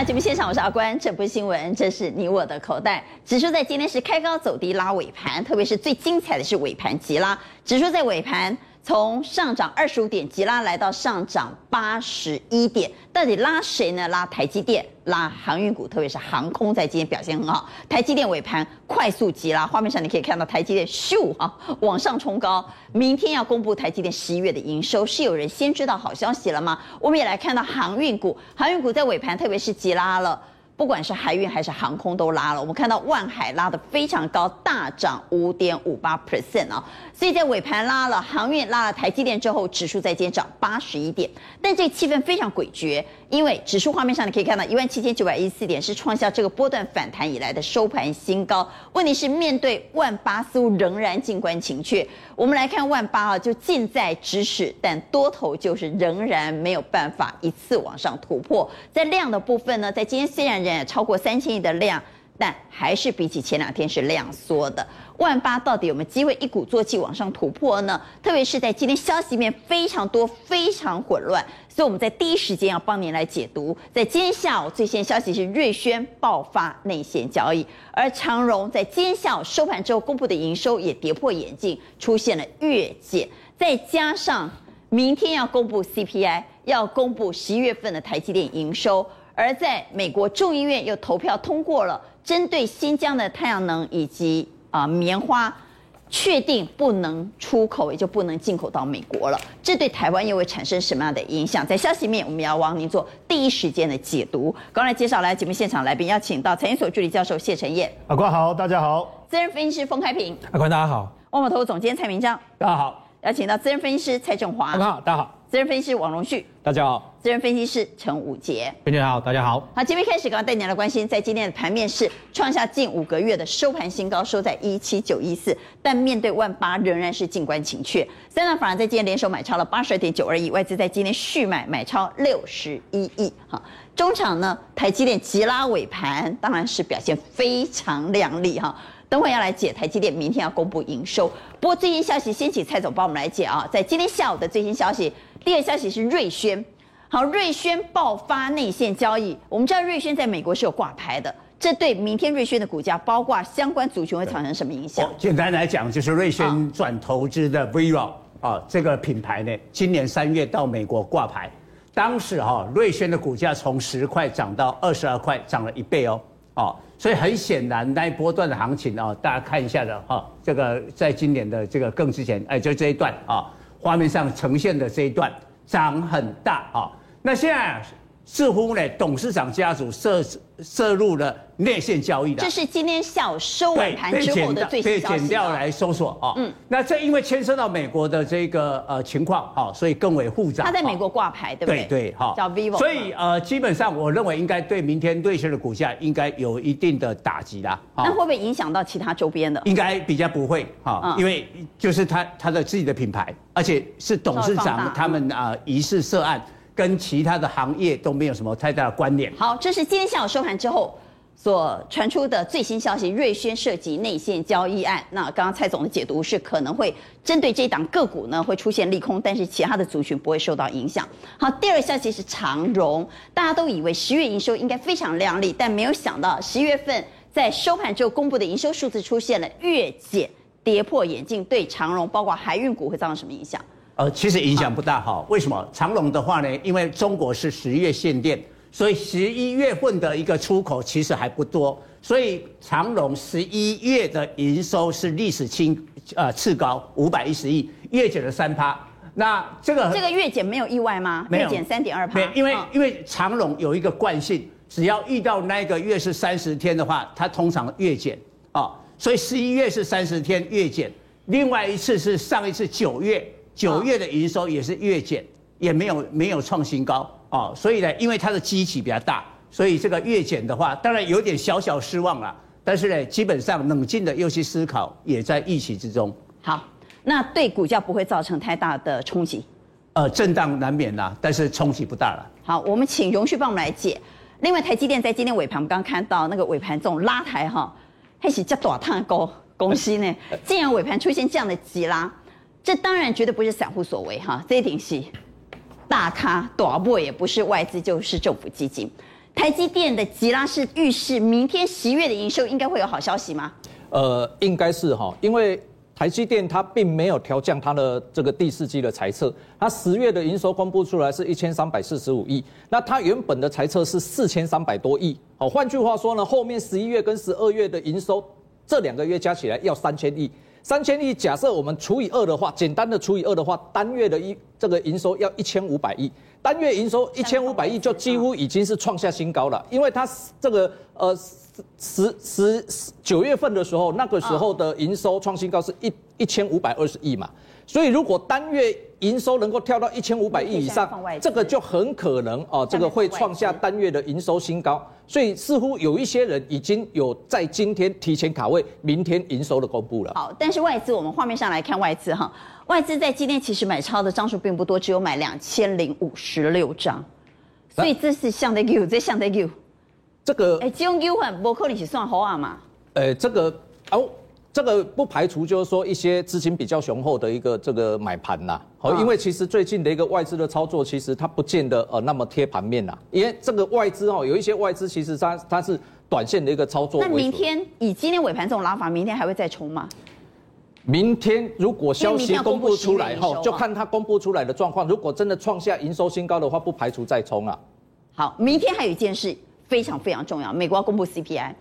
来节目现场，我是阿关。这不是新闻，这是你我的口袋。指数在今天是开高走低拉尾盘，特别是最精彩的是尾盘急拉。指数在尾盘从上涨二十五点急拉来到上涨八十一点，到底拉谁呢？拉台积电，拉航运股，特别是航空在今天表现很好。台积电尾盘快速急拉，画面上你可以看到台积电咻啊往上冲高。明天要公布台积电十一月的营收，是有人先知道好消息了吗？我们也来看到航运股，航运股在尾盘特别是急拉了。不管是海运还是航空都拉了，我们看到万海拉得非常高，大涨五点五八 percent 啊，所以在尾盘拉了航运拉了台积电之后，指数在今天涨八十一点，但这个气氛非常诡谲，因为指数画面上你可以看到一万七千九百一十四点是创下这个波段反弹以来的收盘新高，问题是面对万八似乎仍然静观情却。我们来看万八啊，就近在咫尺，但多头就是仍然没有办法一次往上突破。在量的部分呢，在今天虽然仍然超过三千亿的量，但还是比起前两天是量缩的。万八到底有没有机会一鼓作气往上突破呢？特别是在今天消息面非常多、非常混乱，所以我们在第一时间要帮您来解读。在今天下午最新消息是瑞轩爆发内线交易，而长荣在今天下午收盘之后公布的营收也跌破眼镜，出现了月减。再加上明天要公布 CPI，要公布十一月份的台积电营收，而在美国众议院又投票通过了针对新疆的太阳能以及。啊，棉花确定不能出口，也就不能进口到美国了。这对台湾又会产生什么样的影响？在消息面，我们要帮您做第一时间的解读。刚才介绍来节目现场来宾，邀请到财经所助理教授谢晨燕。阿关好，大家好。资深分析师封开平。阿关大家好。万宝投总监蔡明章。大家好。邀请到资深分析师蔡正华。阿关好，大家好。资深分析师王荣旭，大家好；资深分析师陈武杰，大家好，大家好。好，节目开始，刚刚带您来关心，在今天的盘面是创下近五个月的收盘新高，收在一七九一四，但面对万八仍然是静观情却。三大法人在今天联手买超了八十二点九二亿，外资在今天续买买超六十一亿。哈，中场呢，台积电急拉尾盘，当然是表现非常亮丽哈。等会要来解台积电，明天要公布营收。不过最新消息，先请蔡总帮我们来解啊。在今天下午的最新消息，第二消息是瑞轩，好，瑞轩爆发内线交易。我们知道瑞轩在美国是有挂牌的，这对明天瑞轩的股价，包括相关族群会产生什么影响？简单来讲，就是瑞轩转投资的 VIRO 啊，这个品牌呢，今年三月到美国挂牌，当时哈瑞轩的股价从十块涨到二十二块，涨了一倍哦。哦，所以很显然那一波段的行情啊，大家看一下的哈，这个在今年的这个更之前，哎，就这一段啊，画面上呈现的这一段涨很大啊，那现在似乎呢，董事长家族涉涉入了。内线交易的，这是今天下午收尾盘之后的最新消息。被剪掉来搜索啊，嗯，那这因为牵涉到美国的这个呃情况啊，所以更为复杂。他在美国挂牌，对不对？对对，好，叫 Vivo。所以呃，基本上我认为应该对明天瑞轩的股价应该有一定的打击啦。那会不会影响到其他周边的？应该比较不会哈，因为就是他他的自己的品牌，而且是董事长他们啊疑似涉案，跟其他的行业都没有什么太大的关联。好，这是今天下午收盘之后。所传出的最新消息，瑞轩涉及内线交易案。那刚刚蔡总的解读是，可能会针对这档个股呢，会出现利空，但是其他的族群不会受到影响。好，第二个消息是长荣，大家都以为十月营收应该非常亮丽，但没有想到十月份在收盘之后公布的营收数字出现了月减，跌破眼镜，对长荣包括海运股会造成什么影响？呃，其实影响不大哈。为什么？长隆的话呢？因为中国是十月限电。所以十一月份的一个出口其实还不多，所以长隆十一月的营收是历史新呃次高五百一十亿，月减了三趴。那这个这个月减没有意外吗？没有，月减三点二趴。因为因为长隆有一个惯性，只要遇到那个月是三十天的话，它通常月减啊。所以十一月是三十天月减，另外一次是上一次九月，九月的营收也是月减，也没有没有创新高。哦，所以呢，因为它的基期比较大，所以这个月减的话，当然有点小小失望了。但是呢，基本上冷静的又去思考，也在预期之中。好，那对股价不会造成太大的冲击？呃，震荡难免啦，但是冲击不大了。好，我们请荣旭帮我们来解。另外，台积电在今天尾盘，我们刚刚看到那个尾盘这种拉抬哈，还是叫大探高公司呢？竟然尾盘出现这样的急拉，这当然绝对不是散户所为哈，这一定是。大咖大部也不是外资就是政府基金，台积电的吉拉是预示明天十一月的营收应该会有好消息吗？呃，应该是哈，因为台积电它并没有调降它的这个第四季的财测，它十月的营收公布出来是一千三百四十五亿，那它原本的财测是四千三百多亿，哦，换句话说呢，后面十一月跟十二月的营收这两个月加起来要三千亿。三千亿，假设我们除以二的话，简单的除以二的话，单月的一这个营收要一千五百亿，单月营收一千五百亿就几乎已经是创下新高了，因为它这个呃十十十九月份的时候，那个时候的营收创新高是一一千五百二十亿嘛，所以如果单月营收能够跳到一千五百亿以上，这个就很可能哦，这个会创下单月的营收新高。所以似乎有一些人已经有在今天提前卡位明天营收的公布了。好，但是外资我们画面上来看外资哈，外资在今天其实买超的张数并不多，只有买两千零五十六张，所以这是相对 Q，这相对 Q。这个哎，这种 Q 很不可能是算好啊嘛？呃，这个哦。这个不排除就是说一些资金比较雄厚的一个这个买盘呐，好，因为其实最近的一个外资的操作，其实它不见得呃那么贴盘面呐，因为这个外资哦，有一些外资其实它它是短线的一个操作。那明天以今天尾盘这种拉法，明天还会再冲吗？明天如果消息公布出来后，就看它公布出来的状况，如果真的创下营收新高的话，不排除再冲啊。好，明天还有一件事非常非常重要，美国要公布 CPI。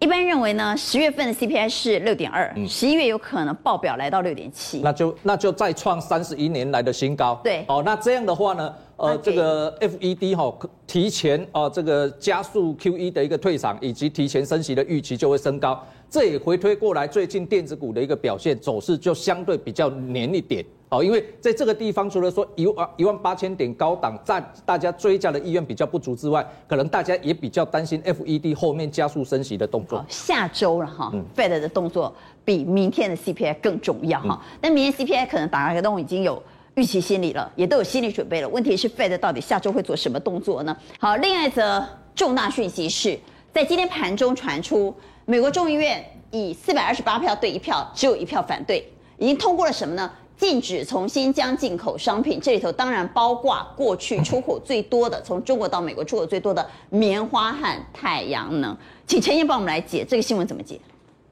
一般认为呢，十月份的 CPI 是六点二，十一月有可能爆表来到六点七，那就那就再创三十一年来的新高。对，哦，那这样的话呢，呃，这个 FED 哈提前哦这个加速 QE 的一个退场，以及提前升息的预期就会升高，这也回推过来，最近电子股的一个表现走势就相对比较黏一点。哦，因为在这个地方，除了说一万一万八千点高档，在大家追加的意愿比较不足之外，可能大家也比较担心 FED 后面加速升息的动作。下周了哈，Fed 的动作比明天的 CPI 更重要哈。但明天 CPI 可能大家都已经有预期心理了，也都有心理准备了。问题是 Fed 到底下周会做什么动作呢？好，另外一则重大讯息是在今天盘中传出，美国众议院以四百二十八票对一票，只有一票反对，已经通过了什么呢？禁止从新疆进口商品，这里头当然包括过去出口最多的，从中国到美国出口最多的棉花和太阳能。请陈燕帮我们来解这个新闻怎么解？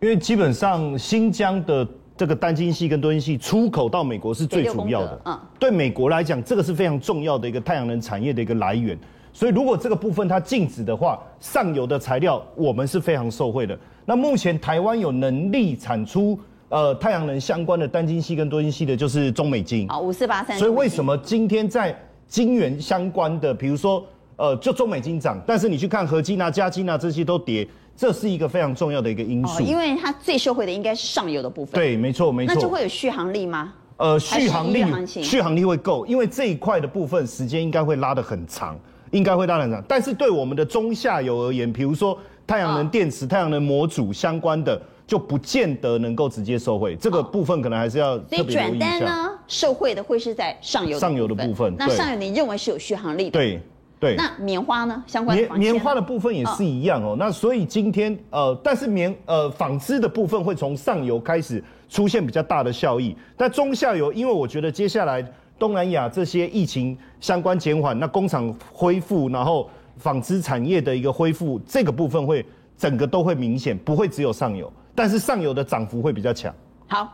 因为基本上新疆的这个单晶系跟多晶系出口到美国是最主要的，嗯，对美国来讲，这个是非常重要的一个太阳能产业的一个来源。所以如果这个部分它禁止的话，上游的材料我们是非常受惠的。那目前台湾有能力产出。呃，太阳能相关的单晶系跟多晶系的，就是中美晶。好，五四八三。所以为什么今天在晶圆相关的，比如说，呃，就中美晶涨，但是你去看合金啊、嘉晶啊这些都跌，这是一个非常重要的一个因素。哦，因为它最受惠的应该是上游的部分。对，没错，没错。那就会有续航力吗？呃，续航力，续航力会够，因为这一块的部分时间应该会拉得很长，应该会拉得很长。但是对我们的中下游而言，比如说太阳能电池、哦、太阳能模组相关的。就不见得能够直接受惠，这个部分可能还是要特别留意一下。所以转单呢，受惠的会是在上游上游的部分。那上游你认为是有续航力的？对对。那棉花呢？相关的棉棉花的部分也是一样哦。那所以今天呃，但是棉呃纺织的部分会从上游开始出现比较大的效益，但中下游，因为我觉得接下来东南亚这些疫情相关减缓，那工厂恢复，然后纺织产业的一个恢复，这个部分会整个都会明显，不会只有上游。但是上游的涨幅会比较强。好，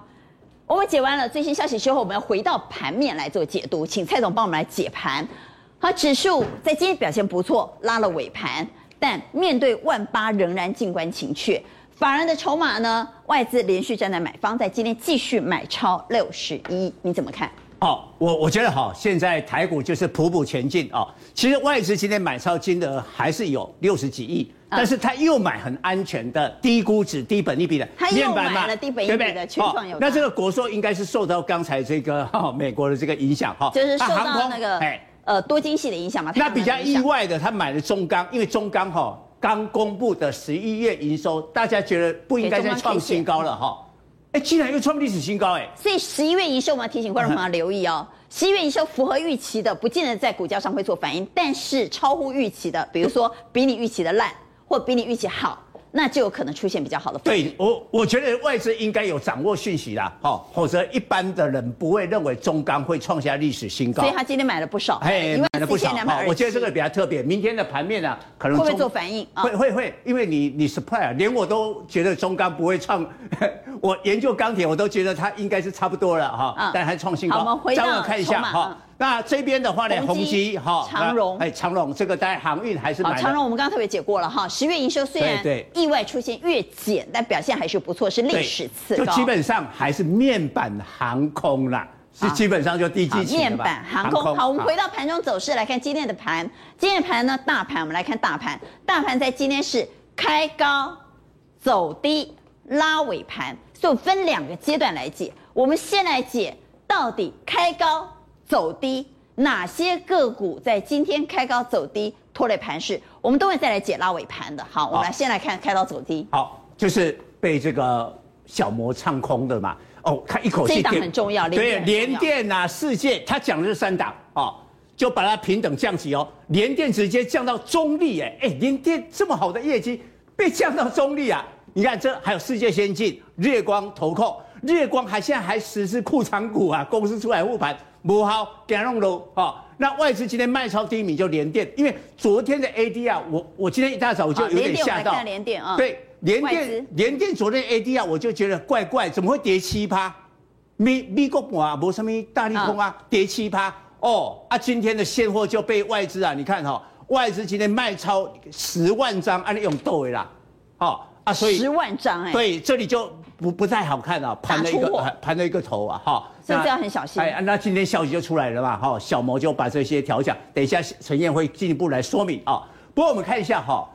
我们解完了最新消息之后，我们要回到盘面来做解读，请蔡总帮我们来解盘。好，指数在今天表现不错，拉了尾盘，但面对万八仍然静观情却。法人的筹码呢？外资连续站在买方，在今天继续买超六十一，你怎么看？哦，我我觉得好，现在台股就是普普前进啊。其实外资今天买超金额还是有六十几亿。但是他又买很安全的低估值、低本利比的面板嘛，低本利比的有。那这个国寿应该是受到刚才这个哈美国的这个影响哈，就是受到那个呃多晶系的影响嘛。那比较意外的，他买了中钢，因为中钢哈刚公布的十一月营收，大家觉得不应该再创新高了哈，哎，竟然又创历史新高哎。所以十一月营收我们要提醒观众朋友留意哦，十一月营收符合预期的，不见得在股价上会做反应，但是超乎预期的，比如说比你预期的烂。或比你预期好，那就有可能出现比较好的。对我，我觉得外资应该有掌握讯息啦，好，否则一般的人不会认为中钢会创下历史新高。所以他今天买了不少，哎，买了不少。我觉得这个比较特别。明天的盘面呢、啊，可能会不会做反应？会会会，因为你你 supply 啊，连我都觉得中钢不会创。我研究钢铁，我都觉得它应该是差不多了哈，嗯、但还创新高。好，我们回到看一下哈。那这边的话呢，宏基哈，长荣，哎，长荣这个在航运还是蛮。长荣我们刚刚特别解过了哈，十月营收虽然意外出现月减，但表现还是不错，是历史次高。就基本上还是面板航空啦，是基本上就低基期面板航空。好，我们回到盘中走势来看今天的盘。今天的盘呢，大盘我们来看大盘，大盘在今天是开高走低拉尾盘，所以分两个阶段来解。我们先来解到底开高。走低，哪些个股在今天开高走低拖累盘势？我们都会再来解拉尾盘的。好，我们来先来看开高走低。好，就是被这个小摩唱空的嘛。哦，他一口气。这档很重要。对，联电啊，世界，他讲的是三档哦，就把它平等降级哦。联电直接降到中立，哎哎，联电这么好的业绩被降到中立啊？你看这还有世界先进、日光投控，日光还现在还实施库藏股啊，公司出来护盘。不好，给弄喽哈。那外资今天卖超第一名就连电，因为昨天的 ADR，我我今天一大早我就有点吓到。连电啊，对，连电连电昨天 ADR 我就觉得怪怪，怎么会跌七趴？美美国啊，没什么大利空啊，跌七趴哦啊，今天的现货就被外资啊，你看哈，外资今天卖超十万张，按你用豆的啦，好啊，所以十万张哎，对，这里就不不太好看了，盘了一个盘了一个头啊，哈。所以这要很小心。哎，那今天消息就出来了嘛，哈，小摩就把这些调降，等一下陈燕会进一步来说明啊。不过我们看一下哈，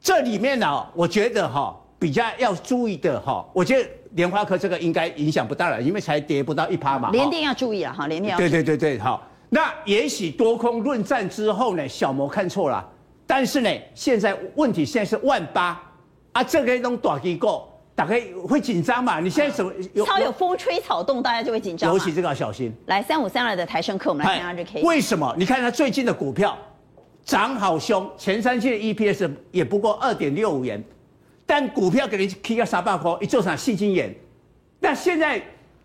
这里面呢，我觉得哈比较要注意的哈，我觉得联发科这个应该影响不大了，因为才跌不到一趴嘛。联电要注意了哈，联电要。对对对对，好。那也许多空论战之后呢，小摩看错了，但是呢，现在问题现在是万八啊，这个种大机构。打开会紧张嘛？你现在什么有？超有风吹草动，大家就会紧张。尤其这个要小心。来，三五三二的台胜科，我们来看下这 K。为什么？你看它最近的股票涨好凶，前三季的 EPS 也不过二点六五元，但股票给你 K 个三百块，一做啥矽晶眼？那现在，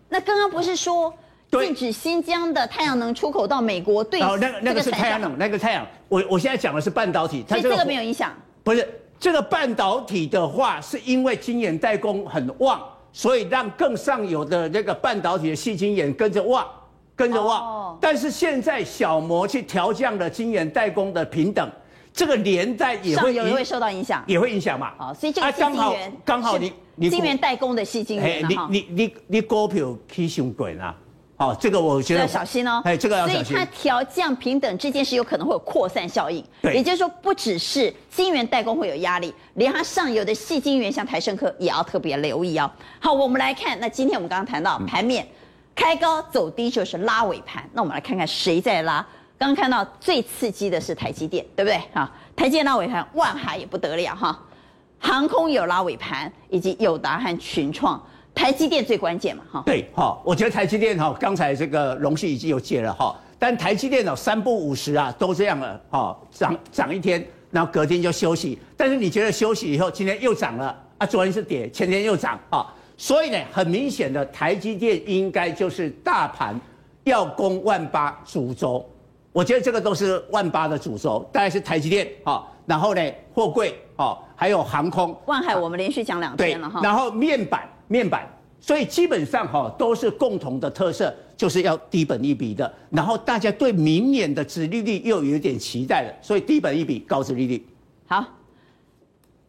那刚刚不是说禁止新疆的太阳能出口到美国？对，哦那个那个是太阳能，那个太阳。我我现在讲的是半导体，所以这个没有影响。不是。这个半导体的话，是因为晶圆代工很旺，所以让更上游的那个半导体的细晶圆跟着旺，跟着旺。哦、但是现在小摩去调降了晶圆代工的平等，这个连带也会也会受到影响，也会影响嘛。哦，所以这个矽晶圆刚好你你晶圆代工的细晶圆，你你你你股票起上贵啊。好，这个我觉得要小心哦。哎，这个要小心。所以它调降平等这件事有可能会有扩散效应。对，也就是说，不只是晶圆代工会有压力，连它上游的细晶圆，像台盛科也要特别留意哦。好，我们来看，那今天我们刚刚谈到盘面开高走低就是拉尾盘，那我们来看看谁在拉。刚刚看到最刺激的是台积电，对不对？啊，台积电拉尾盘，万海也不得了哈，航空有拉尾盘，以及友达和群创。台积电最关键嘛，哈，对，哈，我觉得台积电哈，刚才这个荣幸已经有解了哈，但台积电呢，三不五十啊，都这样了，哈，涨涨一天，然后隔天就休息，但是你觉得休息以后，今天又涨了啊，昨天是跌，前天又涨啊，所以呢，很明显的，台积电应该就是大盘要攻万八主轴，我觉得这个都是万八的主轴，大概是台积电啊，然后呢，货柜啊，还有航空，万海我们连续讲两天了哈，然后面板。面板，所以基本上哈都是共同的特色，就是要低本一比的。然后大家对明年的殖利率又有点期待了，所以低本一比高殖利率。好，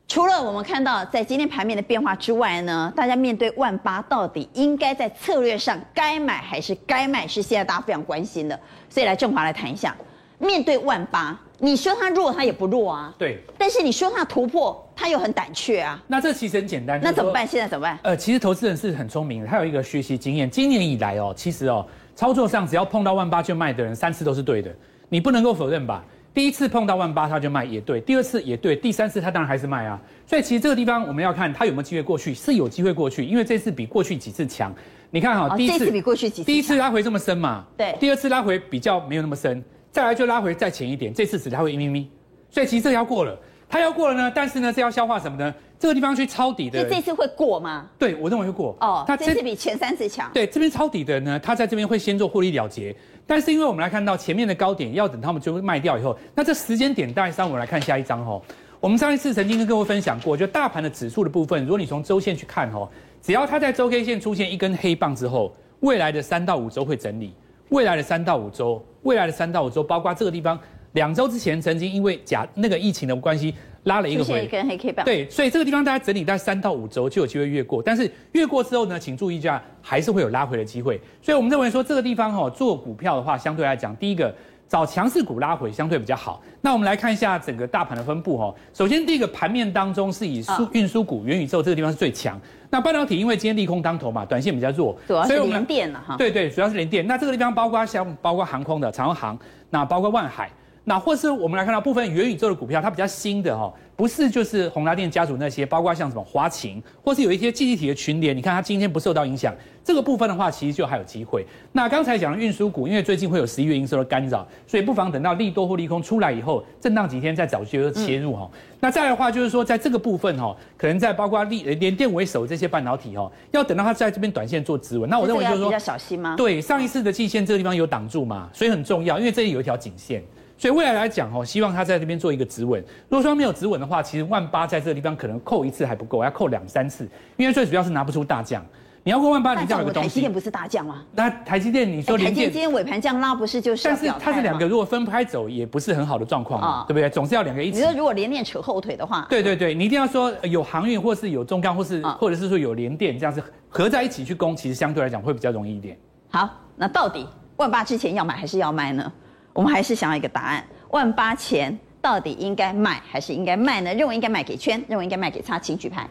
除了我们看到在今天盘面的变化之外呢，大家面对万八到底应该在策略上该买还是该卖，是现在大家非常关心的。所以来正华来谈一下，面对万八。你说它弱，它也不弱啊。对。但是你说它突破，它又很胆怯啊。那这其实很简单。那怎么办？现在怎么办？呃，其实投资人是很聪明的，他有一个学习经验。今年以来哦，其实哦，操作上只要碰到万八就卖的人，三次都是对的。你不能够否认吧？第一次碰到万八他就卖也对，第二次也对，第三次他当然还是卖啊。所以其实这个地方我们要看他有没有机会过去，是有机会过去，因为这次比过去几次强。你看哈，第一次，比过去几次，第一次拉回这么深嘛？对。第二次拉回比较没有那么深，再来就拉回再浅一点，这次只拉回一咪咪。所以其实这要过了，它要过了呢，但是呢，这要消化什么呢？这个地方去抄底的，就这次会过吗？对，我认为会过。哦，它这次比前三次强。对，这边抄底的呢，它在这边会先做获利了结，但是因为我们来看到前面的高点，要等他们就卖掉以后，那这时间点大概是我们来看下一张哦。我们上一次曾经跟各位分享过，就大盘的指数的部分，如果你从周线去看哦，只要它在周 K 线出现一根黑棒之后，未来的三到五周会整理，未来的三到五周，未来的三到五周，包括这个地方。两周之前曾经因为假那个疫情的关系拉了一个回，一根黑 K 棒，对，所以这个地方大家整理大概三到五周就有机会越过，但是越过之后呢，请注意一下，还是会有拉回的机会。所以我们认为说这个地方哈、哦、做股票的话，相对来讲，第一个找强势股拉回相对比较好。那我们来看一下整个大盘的分布哈、哦，首先第一个盘面当中是以输运输股、元宇宙这个地方是最强。那半导体因为今天利空当头嘛，短线比较弱，主要是连电了哈。对对，主要是连电。那这个地方包括像包括航空的长航，那包括万海。那或是我们来看到部分元宇宙的股票，它比较新的哈，不是就是宏达电家族那些，包括像什么华擎，或是有一些记忆体的群联，你看它今天不受到影响，这个部分的话，其实就还有机会。那刚才讲的运输股，因为最近会有十一月营收的干扰，所以不妨等到利多或利空出来以后，震荡几天再找机会切入哈。嗯、那再来的话就是说，在这个部分哈，可能在包括利联电为首这些半导体哈，要等到它在这边短线做止稳。那我认为就是说比较小心吗？对，上一次的季线这个地方有挡住嘛，所以很重要，因为这里有一条颈线。所以未来来讲哦，希望它在这边做一个止稳。如果说没有止稳的话，其实万八在这个地方可能扣一次还不够，要扣两三次，因为最主要是拿不出大将。你要过万八，你这样有个东西。台积电不是大将吗？那台积电你说台积电今天尾盘这样拉不是就是？但是它是两个，如果分开走也不是很好的状况嘛，哦、对不对？总是要两个一起。你说如果连电扯后腿的话？对对对，你一定要说有航运，或是有中钢，或是、哦、或者是说有联电这样子合在一起去攻，其实相对来讲会比较容易一点。好，那到底万八之前要买还是要卖呢？我们还是想要一个答案。万八前到底应该买还是应该卖呢？认为应该卖给圈，认为应该卖给叉，请举牌。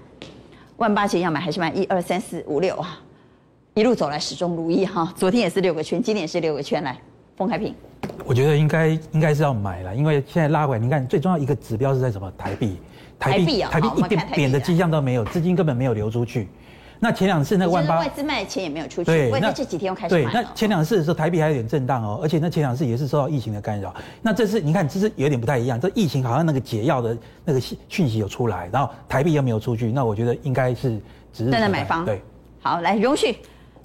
万八前要买还是卖？一二三四五六啊，一路走来始终如一哈。昨天也是六个圈，今天也是六个圈。来，封开平，我觉得应该应该是要买了，因为现在拉回来，你看最重要一个指标是在什么？台币，台币啊，台币一点贬的迹象都没有，资金根本没有流出去。那前两次那个万八外资卖的钱也没有出去，对，那这几天又开始买了。对，那前两次的时候台币还有点震荡哦，而且那前两次也是受到疫情的干扰。那这次你看，这是有点不太一样，这疫情好像那个解药的那个讯息有出来，然后台币又没有出去，那我觉得应该是只是在那买方。对，好，来容旭，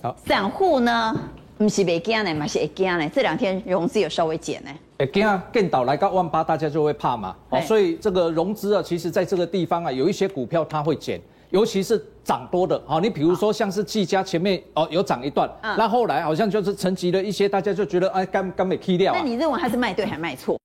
好，散户呢不是没惊呢，嘛是会惊呢。这两天融资有稍微减呢，会惊啊，见到来到万八，大家就会怕嘛。哦，所以这个融资啊，其实在这个地方啊，有一些股票它会减。尤其是涨多的，好，你比如说像是技嘉前面哦有涨一段，那后来好像就是沉寂了一些，大家就觉得哎，刚刚没踢掉。那你认为它是卖对还卖错？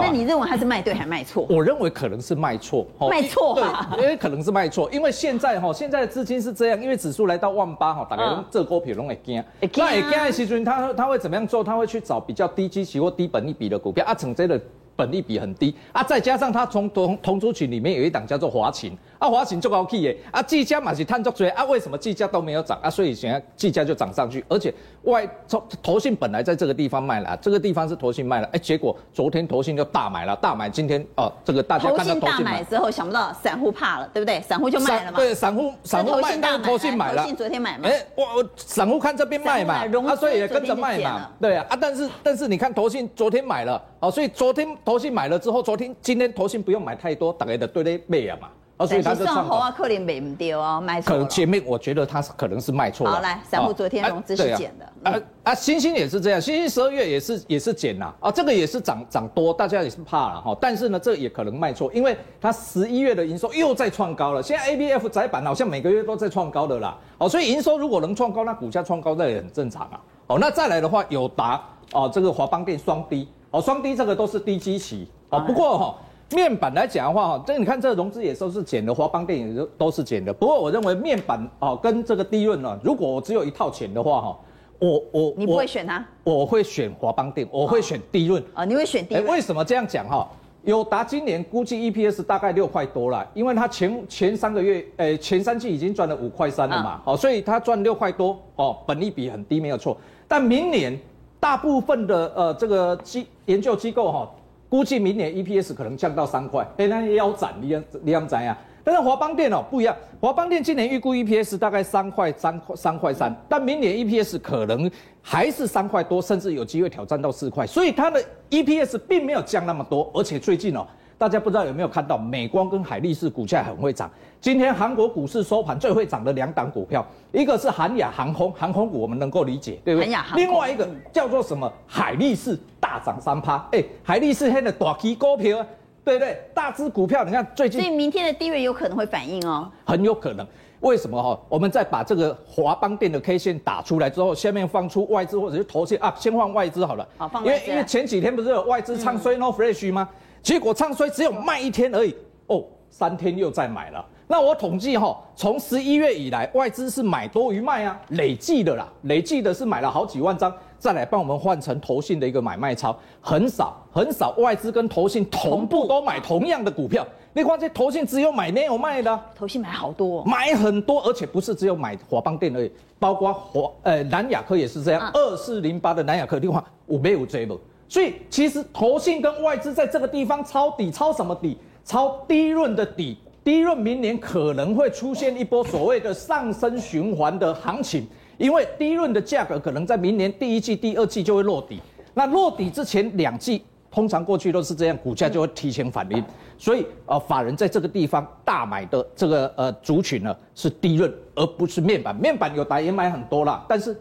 那你认为他是卖对还卖错？我认为可能是卖错，卖错啊，因为可能是卖错，因为现在哈，现在的资金是这样，因为指数来到万八哈，大概这股票拢会惊，那会惊的时阵，他他会怎么样做？他会去找比较低基期或低本利比的股票。啊，成这的本利比很低。啊，再加上他从同同族群里面有一档叫做华勤。啊，华勤就高起耶，啊，技嘉嘛是探足追啊，为什么技嘉都没有涨啊？所以现在技嘉就涨上去，而且外从投信本来在这个地方卖了，这个地方是投信卖了，哎，结果昨天投信就大买了，大买，今天哦，这个大家看到投信大买之后，想不到散户怕了，对不对？散户就卖了嘛。对，散户散户卖，但是投信买了。投信昨天买嘛。哎，我我散户看这边卖嘛，啊，所以也跟着卖嘛。对啊，啊，但是但是你看投信昨天买了，哦，所以昨天投信买了之后，昨天今天投信不用买太多，大概的对对卖啊嘛。哦，所以他是算好啊，可能卖不掉哦，卖错了。可能前面我觉得他是可能是卖错了。好，来，散户昨天融资是减的。啊啊，星星也是这样，星星十二月也是也是减呐。啊，这个也是涨涨多，大家也是怕了哈。但是呢，这也可能卖错，因为它十一月的营收又再创高了。现在 ABF 窄板好像每个月都在创高的啦。哦，所以营收如果能创高，那股价创高那也很正常啊。哦，那再来的话，友达哦，这个华邦电双低哦，双低这个都是低基期哦。不过哈。面板来讲的话，哈，这你看这个融资也都是减的，华邦电影都都是减的。不过我认为面板哦跟这个低润呢，如果我只有一套钱的话，哈，我我你不会选它？我会选华邦电，我会选低润啊。你会选低润？为什么这样讲哈？友达今年估计 EPS 大概六块多了，因为它前前三个月，诶前三季已经赚了五块三了嘛，好，所以它赚六块多哦，本利比很低没有错。但明年大部分的呃这个机研究机构哈。估计明年 EPS 可能降到三块，哎，那腰斩，你要你要怎样？但是华邦电哦不一样，华邦电今年预估 EPS 大概三块三块三块三，但明年 EPS 可能还是三块多，甚至有机会挑战到四块，所以它的 EPS 并没有降那么多，而且最近哦。大家不知道有没有看到，美光跟海力士股价很会涨。今天韩国股市收盘最会涨的两档股票，一个是韩亚航空，航空股我们能够理解，对不对？另外一个叫做什么？海力士大涨三趴。哎，海力士现在大起股票，对不对？大只股票，你看最近。所以明天的低位有可能会反应哦。很有可能。为什么哈？我们再把这个华邦电的 K 线打出来之后，下面放出外资或者是投信啊，先放外资好了。好，放外资。因为因为前几天不是有外资唱衰 No Flash 吗？结果唱衰只有卖一天而已哦，三天又再买了。那我统计哈，从十一月以来，外资是买多于卖啊，累计的啦，累计的是买了好几万张，再来帮我们换成投信的一个买卖超，很少很少，外资跟投信同步都买同样的股票。你看这投信只有买没有卖的，投信买好多，买很多，而且不是只有买华邦电而已，包括华呃南亚科也是这样，二四零八的南亚科，你看五没有追不？所以其实投信跟外资在这个地方抄底，抄什么底？抄低润的底。低润明年可能会出现一波所谓的上升循环的行情，因为低润的价格可能在明年第一季、第二季就会落底。那落底之前两季，通常过去都是这样，股价就会提前反应。所以呃，法人在这个地方大买的这个呃族群呢是低润，而不是面板。面板有打也买很多啦，但是。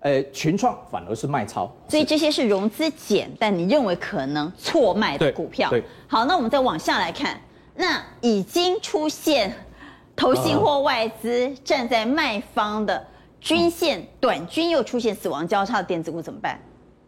呃，群创反而是卖超，所以这些是融资减，但你认为可能错卖的股票。对，好，那我们再往下来看，那已经出现投信或外资站在卖方的均线短均又出现死亡交叉的电子股怎么办？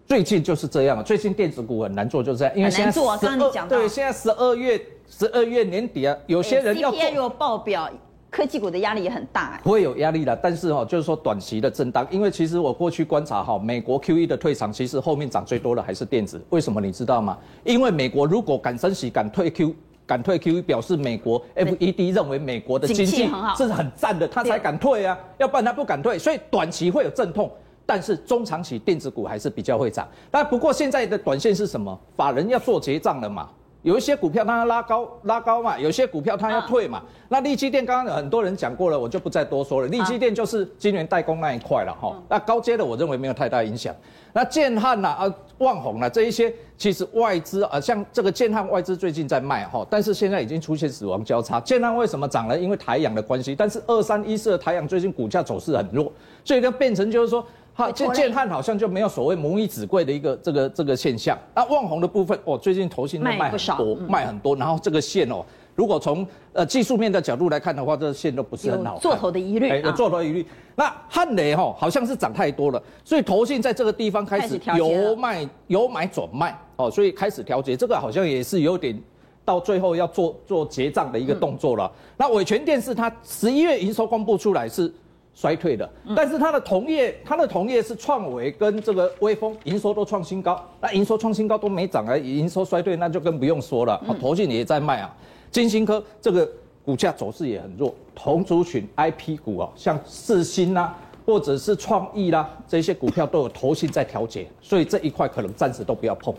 最近就是这样，最近电子股很难做，就是这样，因为现在难做啊。刚刚你讲到，对，现在十二月十二月年底啊，有些人要做。CPI 如果爆表。科技股的压力也很大，哎，不会有压力的，但是哈，就是说短期的震荡，因为其实我过去观察哈，美国 QE 的退场，其实后面涨最多的还是电子，为什么你知道吗？因为美国如果敢升息、敢退 Q、敢退 QE，表示美国 FED 认为美国的经济是很赞的，他才敢退啊，要不然他不敢退，所以短期会有阵痛，但是中长期电子股还是比较会涨。但不过现在的短线是什么？法人要做结账了嘛？有一些股票它要拉高拉高嘛，有些股票它要退嘛。啊、那力基电刚刚很多人讲过了，我就不再多说了。力基电就是晶圆代工那一块了哈。那高阶的我认为没有太大影响。那建汉呐啊万宏呐这一些，其实外资啊像这个建汉外资最近在卖哈，但是现在已经出现死亡交叉。建汉为什么涨了？因为台阳的关系。但是二三一四的台阳最近股价走势很弱，所以呢变成就是说。好，这建汉好像就没有所谓母以子贵的一个这个这个现象。那旺宏的部分，哦，最近投信卖很多，卖很多。然后这个线哦，如果从呃技术面的角度来看的话，这个线都不是很好。做头的疑虑，有做头的疑虑。那汉雷哈，好像是涨太多了，所以投信在这个地方开始由卖由买转卖，哦，所以开始调节。这个好像也是有点到最后要做做结账的一个动作了。那伟诠电视它十一月营收公布出来是。衰退的，但是它的同业，它的同业是创维跟这个微风营收都创新高，那营收创新高都没涨啊，营收衰退那就更不用说了。投信也在卖啊，金星科这个股价走势也很弱，同族群 IP 股啊，像四星啦，或者是创意啦，这些股票都有投信在调节，所以这一块可能暂时都不要碰。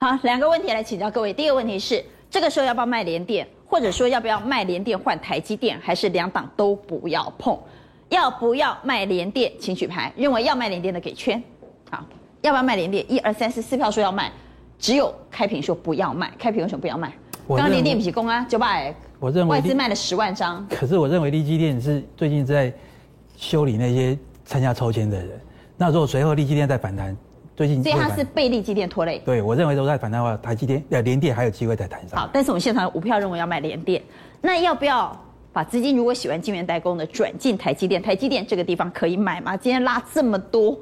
好，两个问题来请教各位，第一个问题是，这个时候要不要卖联电，或者说要不要卖联电换台积电，还是两档都不要碰？要不要卖联电？请举牌。认为要卖联电的给圈。好，要不要卖联电？一二三四四票说要卖，只有开平说不要卖。开平为什么不要卖？刚刚联电比公啊，九百。我认为外资卖了十万张。可是我认为利基电是最近在修理那些参加抽签的人。那如果随后利基电再反弹，最近。所以它是被利基电拖累。对，我认为都在反弹的话，台积电呃联电还有机会再弹上。好，但是我们现场有五票认为要卖联电，那要不要？把资金如果喜欢晶圆代工的转进台积电，台积电这个地方可以买吗？今天拉这么多，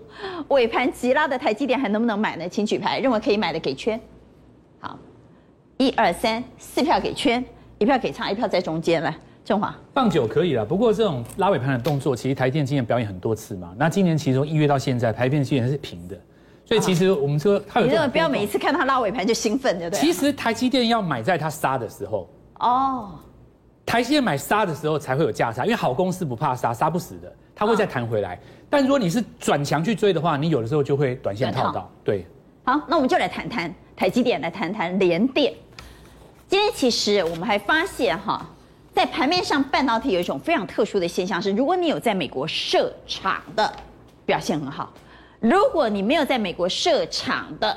尾盘急拉的台积电还能不能买呢？请举牌，认为可以买的给圈。好，一二三四票给圈，一票给差，一票在中间来。正华放久可以了，不过这种拉尾盘的动作，其实台积电今年表演很多次嘛。那今年其实从一月到现在，台积电基本是平的，所以其实我们说它有。你认为不要每一次看它拉尾盘就兴奋，对不对？其实台积电要买在它杀的时候。哦。台积电买杀的时候才会有价差，因为好公司不怕杀，杀不死的，它会再弹回来。但如果你是转强去追的话，你有的时候就会短线套到。对，好，那我们就来谈谈台积电，来谈谈联电。今天其实我们还发现哈，在盘面上，半导体有一种非常特殊的现象是，如果你有在美国设厂的，表现很好；如果你没有在美国设厂的，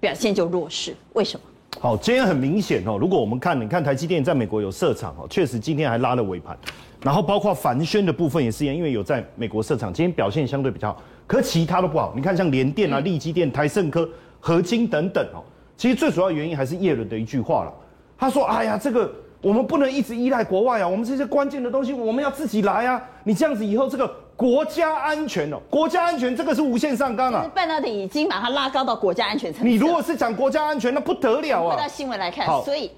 表现就弱势。为什么？好，今天很明显哦。如果我们看，你看台积电在美国有设厂哦，确实今天还拉了尾盘。然后包括凡宣的部分也是一样，因为有在美国设厂，今天表现相对比较好。可其他都不好。你看像联电啊、力积电、台盛科、合金等等哦，其实最主要原因还是叶伦的一句话了。他说：“哎呀，这个。”我们不能一直依赖国外啊！我们这些关键的东西，我们要自己来啊！你这样子以后，这个国家安全哦，国家安全这个是无限上纲啊！半导体已经把它拉高到国家安全层面。你如果是讲国家安全，那不得了啊！回到新闻来看，所以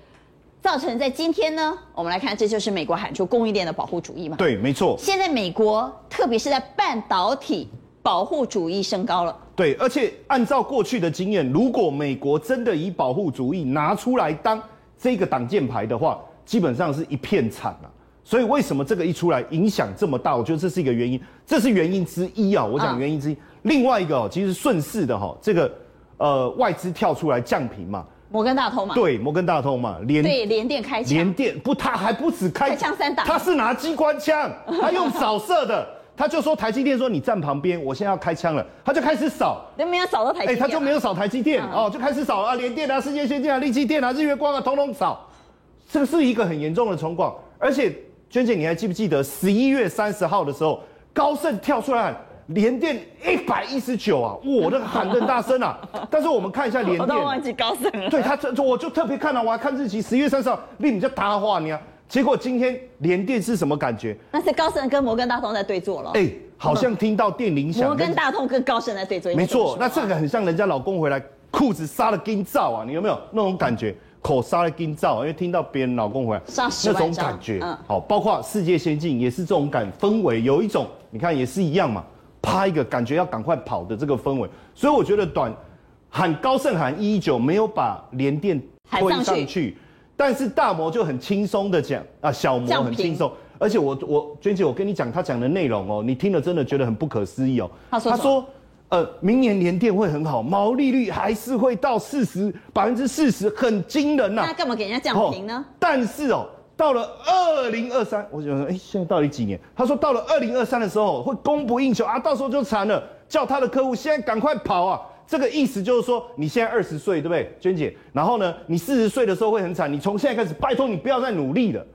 造成在今天呢，我们来看，这就是美国喊出供应链的保护主义嘛？对，没错。现在美国特别是在半导体保护主义升高了。对，而且按照过去的经验，如果美国真的以保护主义拿出来当这个挡箭牌的话，基本上是一片惨啊，所以为什么这个一出来影响这么大？我觉得这是一个原因，这是原因之一啊。我讲原因之一，另外一个哦，其实顺势的哈，这个呃外资跳出来降频嘛，摩根大通嘛，对，摩根大通嘛，连对连电开枪，连电不，他还不止开枪三打，他是拿机关枪，他用扫射的，他就说台积电说你站旁边，我现在要开枪了，他就开始扫，都没有扫到台积电，哎，他就没有扫台积电哦，就开始扫啊，联电啊，世界先进啊，力积电啊，日月光啊，统统扫。这个是一个很严重的状况，而且娟姐，你还记不记得十一月三十号的时候，高盛跳出来喊联电一百一十九啊，我那个喊得很大声啊。但是我们看一下联电，我都忘记高盛了。对他，这我就特别看了，我还看日期，十一月三十号，立马就搭话你啊。结果今天联电是什么感觉？那是高盛跟摩根大通在对坐了。哎，好像听到电铃响。摩根大通跟高盛在对坐。没错，那这个很像人家老公回来裤子杀了金罩啊，你有没有那种感觉？口杀了金罩，因为听到别人老公回来那种感觉，好，包括世界先进也是这种感氛围，有一种你看也是一样嘛，啪一个感觉要赶快跑的这个氛围，所以我觉得短喊高盛喊一一九没有把联电推上去，但是大摩就很轻松的讲啊，小摩很轻松，而且我我娟姐我跟你讲他讲的内容哦，你听了真的觉得很不可思议哦，他说。呃，明年年电会很好，毛利率还是会到四十百分之四十，很惊人呐、啊。那干嘛给人家降评呢？哦、但是哦，到了二零二三，我想说，哎，现在到底几年？他说到了二零二三的时候会供不应求啊，到时候就惨了，叫他的客户现在赶快跑啊。这个意思就是说，你现在二十岁，对不对，娟姐？然后呢，你四十岁的时候会很惨，你从现在开始，拜托你不要再努力了。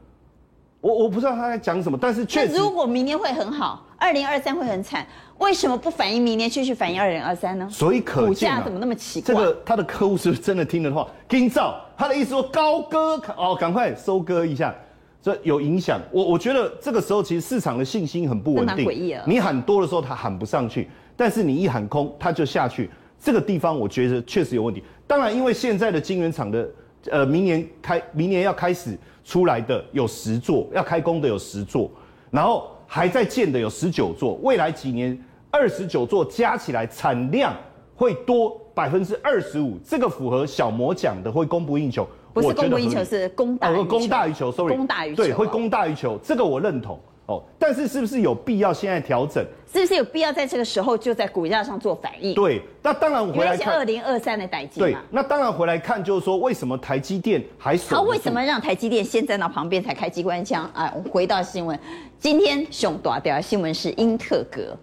我我不知道他在讲什么，但是确实，如果明年会很好，二零二三会很惨，为什么不反映明年，继续反映二零二三呢？所以可见、啊、股价怎么那么奇怪？这个他的客户是不是真的听的话？听照他的意思说高歌哦，赶快收割一下，这有影响。我我觉得这个时候其实市场的信心很不稳定。你喊多的时候他喊不上去，但是你一喊空他就下去。这个地方我觉得确实有问题。当然，因为现在的晶圆厂的呃，明年开明年要开始。出来的有十座，要开工的有十座，然后还在建的有十九座，未来几年二十九座加起来产量会多百分之二十五，这个符合小魔讲的会供不应求。不是供不应求，是供大于求。供大于求，sorry，供大于求，对，会供大于求，这个我认同。哦，但是是不是有必要现在调整？是不是有必要在这个时候就在股价上做反应？对，那当然回来看二零二三的台积。对，那当然回来看就是说，为什么台积电还守？他为什么让台积电先站到旁边才开机关枪？哎，我回到新闻，今天熊大掉新闻是英特格，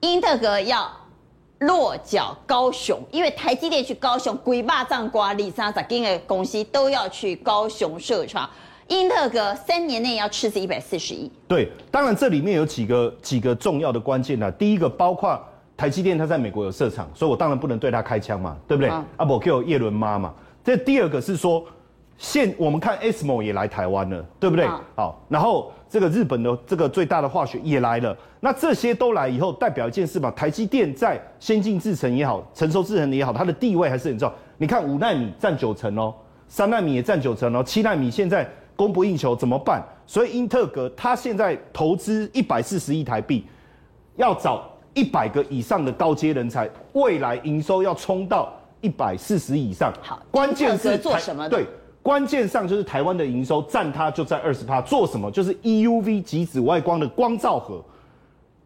英特格要落脚高雄，因为台积电去高雄，鬼霸仗瓜里沙扎金的公司都要去高雄设厂。英特格三年内要赤字一百四十亿。对，当然这里面有几个几个重要的关键呢。第一个包括台积电，它在美国有设厂，所以我当然不能对它开枪嘛，对不对？啊，不，Q 叶伦妈嘛。这第二个是说，现我们看 ASML 也来台湾了，对不对？好，好，然后这个日本的这个最大的化学也来了。那这些都来以后，代表一件事嘛，台积电在先进制程也好，成熟制程也好，它的地位还是很重要。你看五纳米占九成哦，三纳米也占九成哦，七纳米现在。供不应求怎么办？所以英特格他现在投资一百四十亿台币，要找一百个以上的高阶人才，未来营收要冲到一百四十亿以上。好，关键是做什么？对，关键上就是台湾的营收占它就在二十趴，做什么？就是 EUV 极紫外光的光照盒。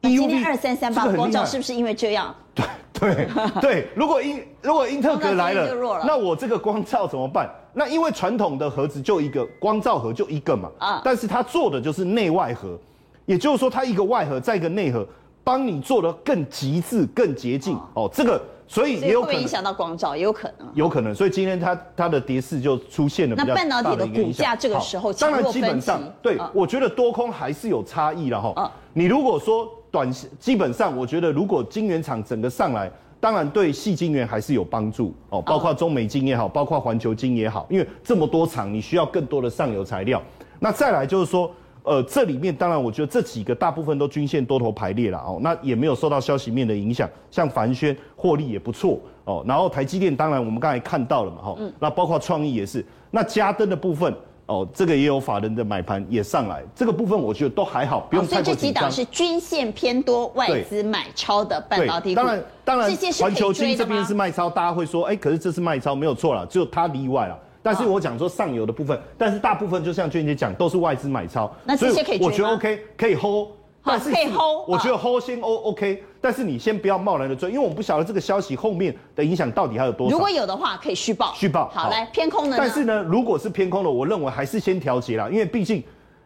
EUV 二三三八光照是不是因为这样？对 对对，如果英如果英特格来了，了那我这个光照怎么办？那因为传统的盒子就一个光照盒就一个嘛，啊，但是它做的就是内外盒，也就是说它一个外盒再一个内盒，帮你做的更极致、更洁净哦。这个所以也有可能影响到光照，也有可能，有可能。所以今天它它的跌势就出现了。那半导体的股价这个时候，当然基本上对，我觉得多空还是有差异了哈。你如果说短基本上，我觉得如果晶圆厂整个上来。当然对细晶圆还是有帮助哦，包括中美晶也好，包括环球晶也好，因为这么多厂，你需要更多的上游材料。那再来就是说，呃，这里面当然我觉得这几个大部分都均线多头排列了哦，那也没有受到消息面的影响，像凡轩获利也不错哦，然后台积电当然我们刚才看到了嘛哈，那包括创意也是，那嘉登的部分。哦，这个也有法人的买盘也上来，这个部分我觉得都还好，不用太过紧张。所以这几档是均线偏多、外资买超的半导体股。当然，当然，环球金这边是卖超，大家会说，哎，可是这是卖超，没有错了，只有它例外了。但是我讲说上游的部分，但是大部分就像娟姐讲，都是外资买超。那这些可以追？我觉得 OK，可以 hold。但是可以 hold，我觉得 hold 先 O OK，但是你先不要贸然的追，因为我们不晓得这个消息后面的影响到底还有多少。如果有的话，可以续报。续报。好，来偏空的。但是呢，如果是偏空的，我认为还是先调节啦，因为毕竟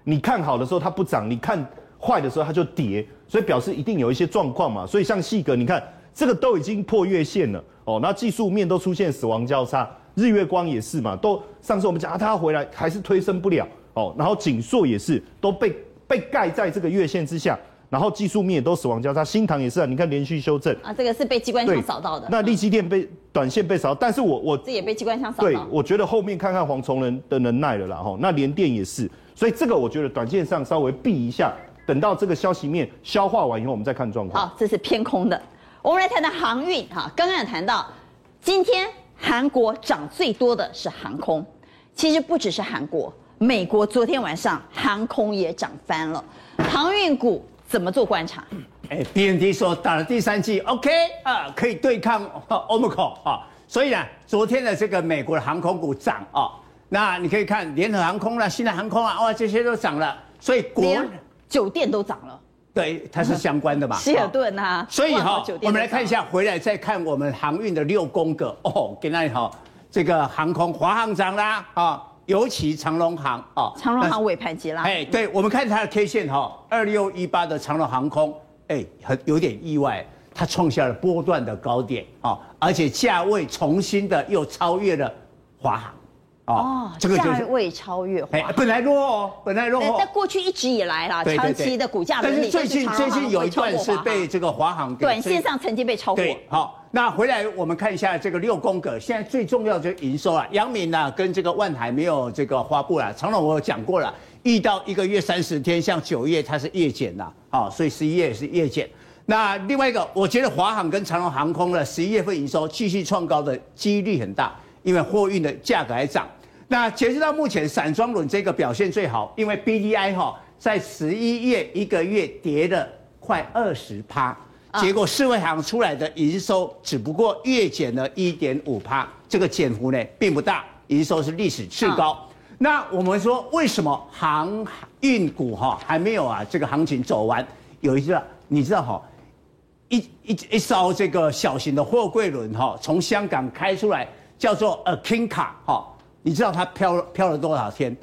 你看好的时候它不涨，你看坏的时候它就跌，所以表示一定有一些状况嘛。所以像细格，你看这个都已经破月线了哦，那技术面都出现死亡交叉，日月光也是嘛，都上次我们讲啊，它回来还是推升不了哦，然后景硕也是都被被盖在这个月线之下。然后技术面也都死亡交叉，新塘也是啊，你看连续修正啊，这个是被机关枪扫到的。那利基电被短线被扫，但是我我这也被机关枪扫到。对，我觉得后面看看黄崇仁的能耐了啦哈。那联电也是，所以这个我觉得短线上稍微避一下，等到这个消息面消化完以后，我们再看状况。好，这是偏空的。我们来谈谈航运哈，刚刚有谈到，今天韩国涨最多的是航空，其实不只是韩国，美国昨天晚上航空也涨翻了，航运股。怎么做观察？哎，BND 说打了第三剂，OK 啊，可以对抗 Omicron 啊，所以呢，昨天的这个美国的航空股涨啊，那你可以看联合航空啦、新的航空啊，哇，这些都涨了，所以国酒店都涨了，对，它是相关的嘛，希尔顿啊，所以哈，我们来看一下，回来再看我们航运的六宫格。哦，给那里哈，这个航空华航涨啦啊。尤其长荣航啊，长荣航尾盘急拉。哎，对，我们看它的 K 线哈，二六一八的长荣航空，哎，很有点意外，它创下了波段的高点啊，而且价位重新的又超越了华航。哦，这个价位超越华航。本来弱哦，本来落后。在过去一直以来啦，长期的股价，但是最近最近有一段是被这个华航短线上曾经被超过。好。那回来我们看一下这个六宫格，现在最重要就是营收啊，阳明呢跟这个万海没有这个发布了。长荣我有讲过了，遇到一个月三十天，像九月它是月减呐，啊，所以十一月也是月减。那另外一个，我觉得华航跟长荣航空的十一月份营收继续创高的几率很大，因为货运的价格还涨。那截止到目前，散装轮这个表现最好，因为 BDI 哈在十一月一个月跌了快二十趴。结果世卫行出来的营收只不过月减了一点五趴，这个减幅呢并不大，营收是历史次高。那我们说为什么航运股哈还没有啊这个行情走完？有一个你知道哈，一一一艘这个小型的货柜轮哈从香港开出来，叫做 a King 卡哈，你知道它漂漂了多少天？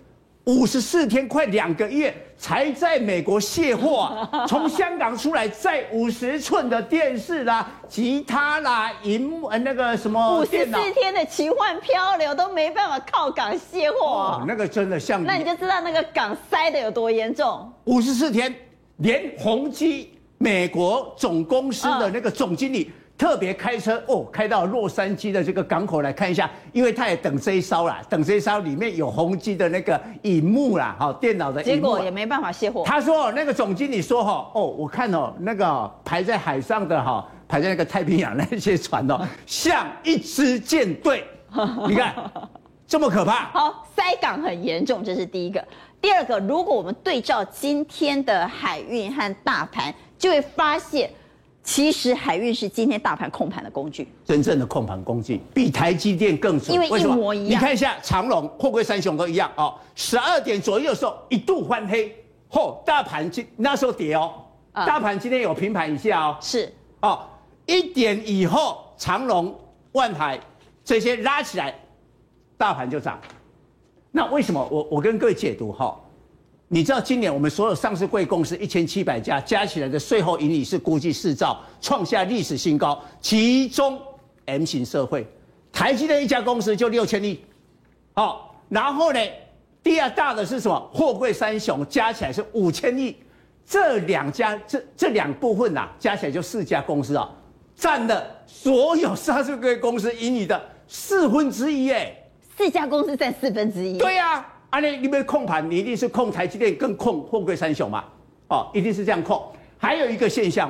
五十四天，快两个月才在美国卸货啊！从香港出来，载五十寸的电视啦、吉他啦、银幕那个什么，五十四天的奇幻漂流都没办法靠港卸货、哦，那个真的像……那你就知道那个港塞的有多严重。五十四天，连宏基美国总公司的那个总经理。特别开车哦，开到洛杉矶的这个港口来看一下，因为他也等这一艘啦，等这一艘里面有宏基的那个荧幕啦，哈，电脑的荧幕。结果也没办法卸货。他说那个总经理说哈，哦，我看哦，那个排在海上的哈，排在那个太平洋那些船哦，像一支舰队。你看这么可怕。好，塞港很严重，这是第一个。第二个，如果我们对照今天的海运和大盘，就会发现。其实海运是今天大盘控盘的工具，真正的控盘工具比台积电更准，因为一模一样。你看一下长荣、货柜三雄都一样哦。十二点左右的时候一度翻黑，嚯、哦，大盘今那时候跌哦，大盘今天有平盘一下哦。是哦，一点以后，长荣、万海这些拉起来，大盘就涨。那为什么？我我跟各位解读哈，你知道今年我们所有上市柜公司一千七百家加起来的税后盈利是估计四兆，创下历史新高。其中 M 型社会，台积电一家公司就六千亿，好，然后呢，第二大的是什么？货柜三雄加起来是五千亿。这两家这这两部分呐、啊，加起来就四家公司啊，占了所有上市柜公司盈利的四分之一哎，四家公司占四分之一。对呀、啊，啊你你们控盘，你一定是控台积电，更控货柜三雄嘛，哦，一定是这样控。还有一个现象。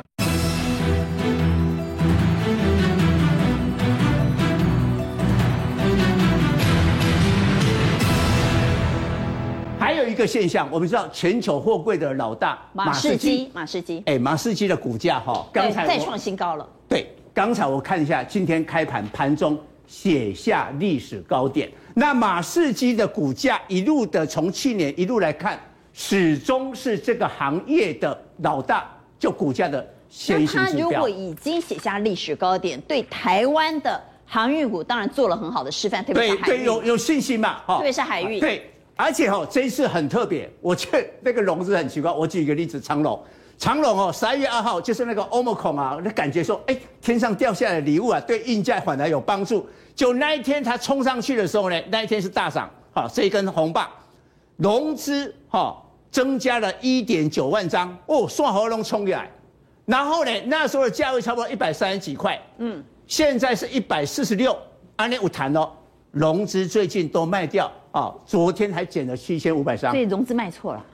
还有一个现象，我们知道全球货柜的老大马士基，马士基，哎，马士基的股价哈，刚才再创新高了。对，刚才我看一下，今天开盘盘中写下历史高点。那马士基的股价一路的从去年一路来看，始终是这个行业的老大，就股价的先行指标。那他如果已经写下历史高点，对台湾的航运股当然做了很好的示范，特别是海运，对，对，有有信心嘛？特别是海运，对。而且哦，这一次很特别，我觉得那个融资很奇怪。我举一个例子，长隆，长隆哦，十二月二号就是那个欧盟孔啊，那感觉说，哎，天上掉下来的礼物啊，对运价反而有帮助。就那一天它冲上去的时候呢，那一天是大涨，好，这一根红棒，融资哈增加了一点九万张哦，算喉咙冲起来，然后呢，那时候的价位差不多一百三十几块，嗯，现在是一百四十六，安利五谈哦，融资最近都卖掉。哦，昨天还减了七千五百张，所以融资卖错了，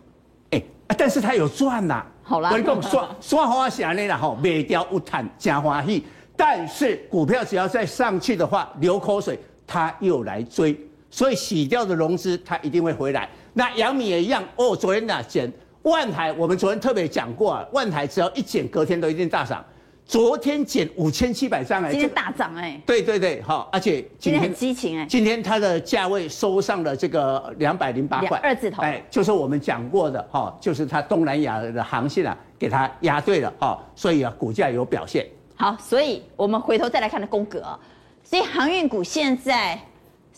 哎，但是他有赚呐。好啦，我跟你讲，说说话讲呢啦，吼，卖掉无谈加欢喜，但是股票只要再上去的话，流口水，他又来追，所以洗掉的融资，他一定会回来。那阳米也一样，哦，昨天呐减万台，我们昨天特别讲过啊，万台只要一减，隔天都一定大涨。昨天减五千七百张哎，今天大涨哎，对对对，好，而且今天很激情哎，今天它的价位收上了这个两百零八块，二字头，哎，就是我们讲过的哈，就是它东南亚的航线啊，给它压对了哈，所以啊，股价有表现。好，所以我们回头再来看的宫格，所以航运股现在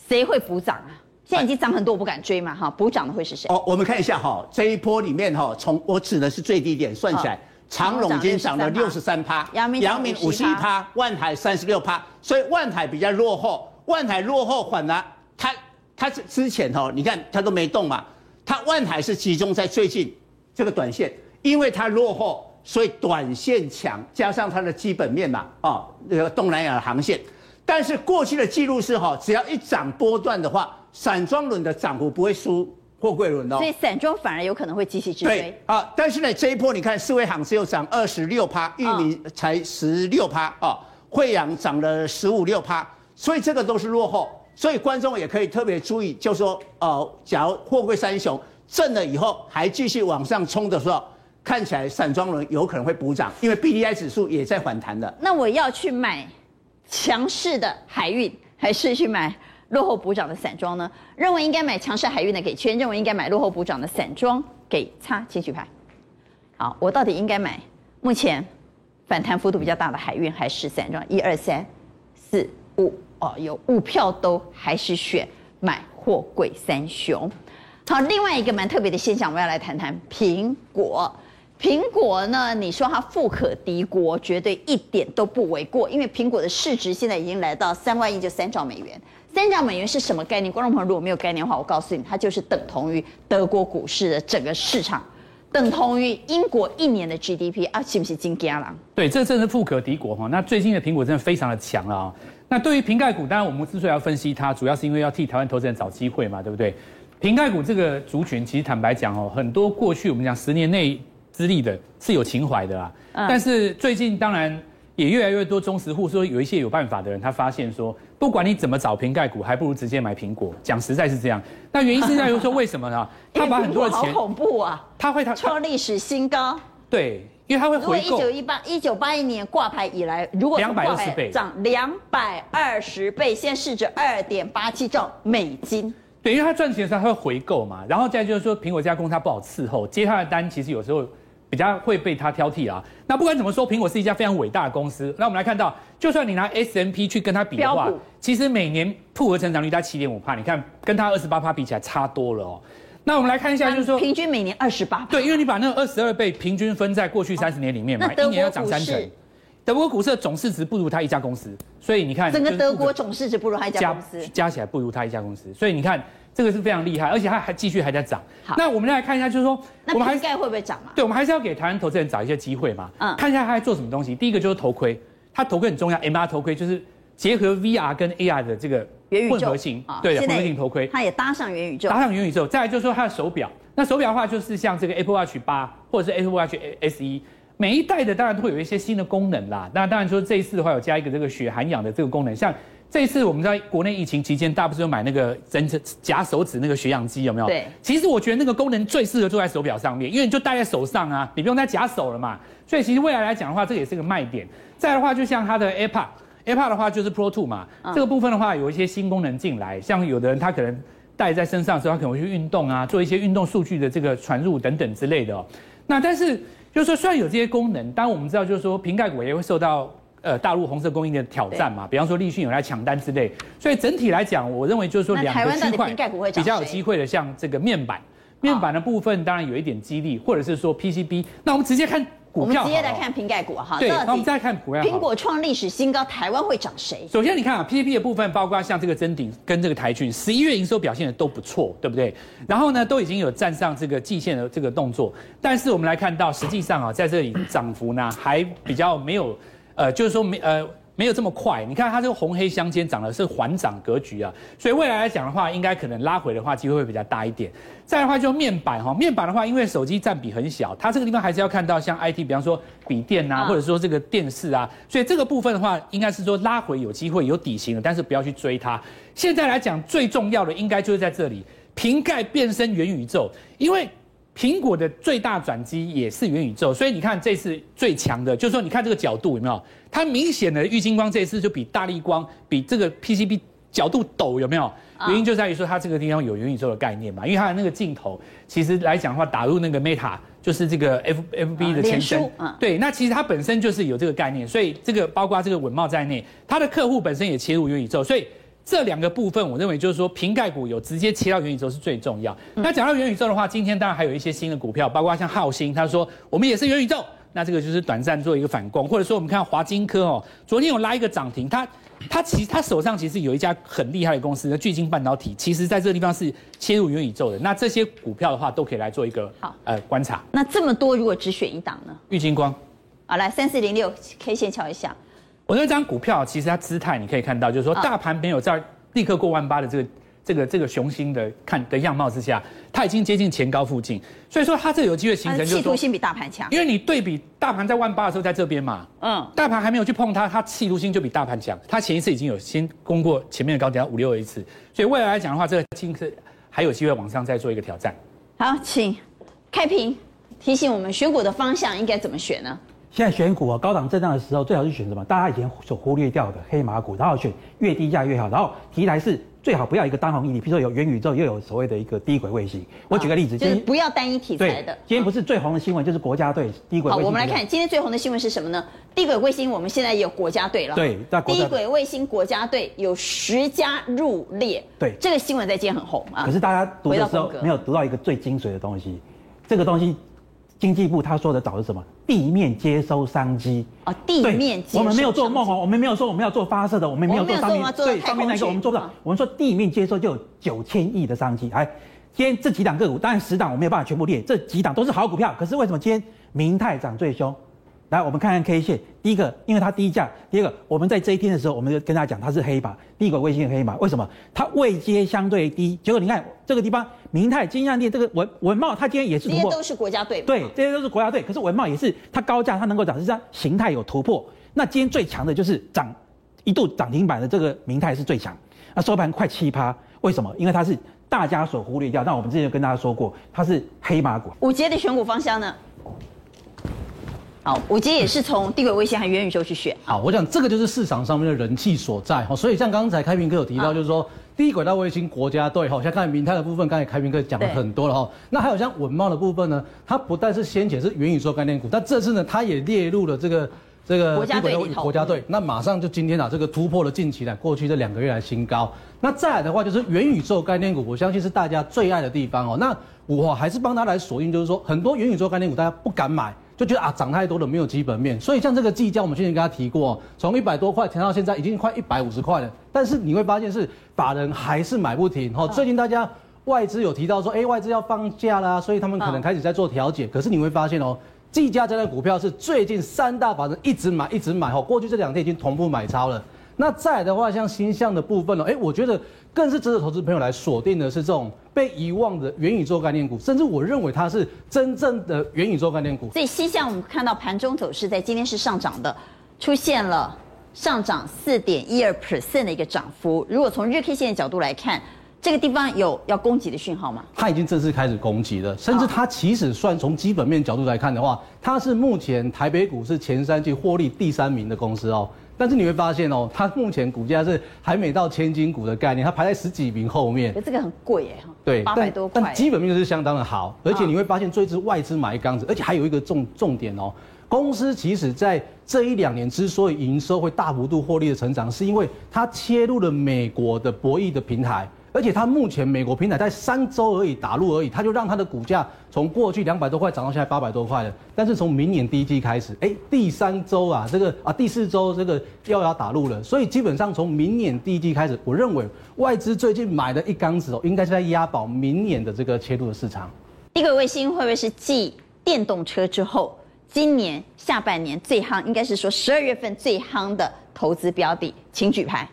谁会补涨啊？现在已经涨很多，我不敢追嘛哈，补涨的会是谁？哦，我们看一下哈，这一波里面哈，从我指的是最低点算起来。长荣今天涨了六十三趴，阳明五十一趴，万海三十六趴，所以万海比较落后。万海落后，反而它它之之前哈，你看它都没动嘛。它万海是集中在最近这个短线，因为它落后，所以短线强，加上它的基本面嘛，啊，那个东南亚的航线。但是过去的记录是哈，只要一涨波段的话，散装轮的涨幅不会输。货柜轮哦，所以散装反而有可能会继续追。对啊，但是呢，这一波你看，四维航只有涨二十六趴，玉米才十六趴啊，慧洋涨了十五六趴，所以这个都是落后。所以观众也可以特别注意，就是说，呃，假如货柜三雄震了以后还继续往上冲的时候，看起来散装轮有可能会补涨，因为 BDI 指数也在反弹的。那我要去买强势的海运，还是去买？落后补涨的散装呢？认为应该买强势海运的给圈，认为应该买落后补涨的散装给叉继续排。好，我到底应该买目前反弹幅度比较大的海运还是散装？一二三四五哦，有五票都还是选买货柜三雄。好，另外一个蛮特别的现象，我们要来谈谈苹果。苹果呢？你说它富可敌国，绝对一点都不为过，因为苹果的市值现在已经来到三万亿，就三兆美元。三兆美元是什么概念？观众朋友如果没有概念的话，我告诉你，它就是等同于德国股市的整个市场，等同于英国一年的 GDP 啊，是不是金家郎？对，这真是富可敌国哈。那最近的苹果真的非常的强了啊。那对于瓶盖股，当然我们之所以要分析它，主要是因为要替台湾投资人找机会嘛，对不对？瓶盖股这个族群，其实坦白讲哦，很多过去我们讲十年内资历的是有情怀的啦，嗯、但是最近当然。也越来越多中实户说，有一些有办法的人，他发现说，不管你怎么找瓶盖股，还不如直接买苹果。讲实在是这样，那原因是在于说为什么呢？他把很多的钱，好恐怖啊！他会他创历史新高。对，因为他会回购。一九一八一九八一年挂牌以来，如果两百二十倍涨两百二十倍，现在市值二点八七兆美金。对，因为他赚钱的时候他会回购嘛，然后再就是说苹果这家公司它不好伺候，接他的单其实有时候。比较会被他挑剔啊。那不管怎么说，苹果是一家非常伟大的公司。那我们来看到，就算你拿 S&P 去跟它比的话，其实每年复合成长率在七点五帕，你看跟它二十八帕比起来差多了哦。那我们来看一下，就是说平均每年二十八帕。对，因为你把那个二十二倍平均分在过去三十年里面嘛，一年要涨三成。德国股市的总市值不如它一家公司，所以你看，整个德国总市值不如它一家公司，加起来不如它一家公司，所以你看这个是非常厉害，而且它还继续还在涨。好，那我们来看一下，就是说，那瓶盖会不会涨嘛？对，我们还是要给台湾投资人找一些机会嘛。嗯，看一下它在做什么东西。第一个就是头盔，它头盔很重要，MR 头盔就是结合 VR 跟 AR 的这个混合型，对，混合型头盔，它也搭上元宇宙，搭上元宇宙。再来就是说它的手表，那手表的话就是像这个 Apple Watch 八或者是 Apple Watch SE。每一代的当然都会有一些新的功能啦。那当然说这一次的话有加一个这个血含氧的这个功能，像这一次我们在国内疫情期间，大家不是有买那个真夹手指那个血氧机有没有？对。其实我觉得那个功能最适合做在手表上面，因为你就戴在手上啊，你不用再夹手了嘛。所以其实未来来讲的话，这也是个卖点。再的话，就像它的 AirPod，AirPod 的话就是 Pro 2嘛，嗯、这个部分的话有一些新功能进来，像有的人他可能戴在身上的时候，他可能会去运动啊，做一些运动数据的这个传入等等之类的哦。那但是。就是说，虽然有这些功能，当然我们知道，就是说，瓶盖股也会受到呃大陆红色供应的挑战嘛。比方说，立讯有来抢单之类，所以整体来讲，我认为就是说，两个区块比较有机会的，像这个面板，面板的部分当然有一点激励，或者是说 PCB。那我们直接看。我们直接来看瓶盖股哈，对，那我们再看股票。苹果创历史新高，台湾会涨谁？首先你看啊，PCB 的部分，包括像这个臻鼎跟这个台骏，十一月营收表现的都不错，对不对？然后呢，都已经有站上这个季线的这个动作。但是我们来看到，实际上啊，在这里涨幅呢，还比较没有，呃，就是说没呃。没有这么快，你看它这个红黑相间涨的是缓涨格局啊，所以未来来讲的话，应该可能拉回的话机会会比较大一点。再的话就面板哈，面板的话，因为手机占比很小，它这个地方还是要看到像 IT，比方说笔电啊，或者说这个电视啊，所以这个部分的话，应该是说拉回有机会有底型的，但是不要去追它。现在来讲最重要的应该就是在这里，瓶盖变身元宇宙，因为。苹果的最大转机也是元宇宙，所以你看这次最强的，就是说你看这个角度有没有？它明显的玉金光这次就比大力光比这个 PCB 角度陡有没有？原因就在于说它这个地方有元宇宙的概念嘛，因为它的那个镜头其实来讲的话，打入那个 Meta 就是这个 F FB 的前身，对，那其实它本身就是有这个概念，所以这个包括这个稳懋在内，它的客户本身也切入元宇宙，所以。这两个部分，我认为就是说，瓶盖股有直接切到元宇宙是最重要。那讲到元宇宙的话，今天当然还有一些新的股票，包括像浩星，他说我们也是元宇宙，那这个就是短暂做一个反攻，或者说我们看华金科哦，昨天有拉一个涨停，他他其实他手上其实有一家很厉害的公司，那聚晶半导体，其实在这个地方是切入元宇宙的。那这些股票的话，都可以来做一个好呃观察。那这么多，如果只选一档呢？玉晶光，好，来三四零六 K 线瞧一下。我那张股票其实它姿态你可以看到，就是说大盘没有在立刻过万八的这个这个这个雄心的看的样貌之下，它已经接近前高附近，所以说它这有机会形成就是说企图心比大盘强，因为你对比大盘在万八的时候在这边嘛，嗯，大盘还没有去碰它，它企图心就比大盘强，它前一次已经有先攻过前面的高点五六一次，所以未来来讲的话，这个金是还有机会往上再做一个挑战。好，请开屏提醒我们选股的方向应该怎么选呢？现在选股啊，高档震荡的时候，最好是选什么？大家以前所忽略掉的黑马股，然后选越低价越好。然后题材是最好不要一个当红一体，比如说有元宇宙，又有所谓的一个低轨卫星。我举个例子，就是不要单一题材的。今天不是最红的新闻，就是国家队低轨卫星。好，我们来看今天最红的新闻是什么呢？低轨卫星，我们现在也有国家队了。对，低轨卫星国家队有十家入列。对，这个新闻在今天很红啊。可是大家读的时候没有读到一个最精髓的东西，这个东西。经济部他说的找的是什么？地面接收商机啊，地面接收。我们没有做梦哦，我们没有说我们要做发射的，我们没有做上面对上面那个，我们做不到。我们说地面接收就有九千亿的商机。哎，今天这几档个股，当然十档我没有办法全部列，这几档都是好股票。可是为什么今天明泰涨最凶？来，我们看看 K 线。第一个，因为它低价；第二个，我们在这一天的时候，我们就跟大家讲它是黑马，低轨卫星的黑马。为什么？它位阶相对低。结果你看这个地方，明泰、金像店这个文文茂，它今天也是突破。这些都是国家队。对，这些都是国家队。可是文茂也是它高价，它能够涨，是它形态有突破。那今天最强的就是涨一度涨停板的这个明泰是最强。那收盘快七趴，为什么？因为它是大家所忽略掉。那我们之前就跟大家说过，它是黑马股。五阶的选股方向呢？好，我今天也是从地轨卫星和元宇宙去选。好，我想这个就是市场上面的人气所在哈。所以像刚才开平哥有提到，就是说低轨道卫星国家队哈，像刚才明泰的部分，刚才开平哥讲了很多了哈。那还有像稳茂的部分呢，它不但是先前是元宇宙概念股，但这次呢，它也列入了这个这个国家队国家队。那马上就今天啊，这个突破了近期的过去这两个月来新高。那再来的话，就是元宇宙概念股，我相信是大家最爱的地方哦。那我还是帮他来锁定，就是说很多元宇宙概念股大家不敢买。就觉得啊，涨太多了，没有基本面，所以像这个技嘉，我们之前跟他提过，从一百多块调到现在已经快一百五十块了。但是你会发现是法人还是买不停。哈，最近大家外资有提到说，哎，外资要放假啦，所以他们可能开始在做调解。可是你会发现哦，技嘉这类股票是最近三大法人一直买一直买。哈，过去这两天已经同步买超了。那再来的话，像新象的部分呢，哎，我觉得更是值得投资朋友来锁定的是这种被遗忘的元宇宙概念股，甚至我认为它是真正的元宇宙概念股。所以新象我们看到盘中走势在今天是上涨的，出现了上涨四点一二 percent 的一个涨幅。如果从日 K 线的角度来看，这个地方有要攻击的讯号吗？它已经正式开始攻击了，甚至它其实算从基本面角度来看的话，它是目前台北股市前三季获利第三名的公司哦。但是你会发现哦，它目前股价是还没到千金股的概念，它排在十几名后面。这个很贵哎哈，对，八百多块。但基本面是相当的好，而且你会发现最近外资买一缸子，而且还有一个重重点哦，公司其实在这一两年之所以营收会大幅度获利的成长，是因为它切入了美国的博弈的平台。而且它目前美国平台在三周而已打入而已，它就让它的股价从过去两百多块涨到现在八百多块了。但是从明年第一季开始，哎、第三周啊，这个啊第四周这个又要打入了，所以基本上从明年第一季开始，我认为外资最近买的一缸子哦，应该是在押宝明年的这个切入的市场。低轨卫星会不会是继电动车之后，今年下半年最夯，应该是说十二月份最夯的投资标的，请举牌。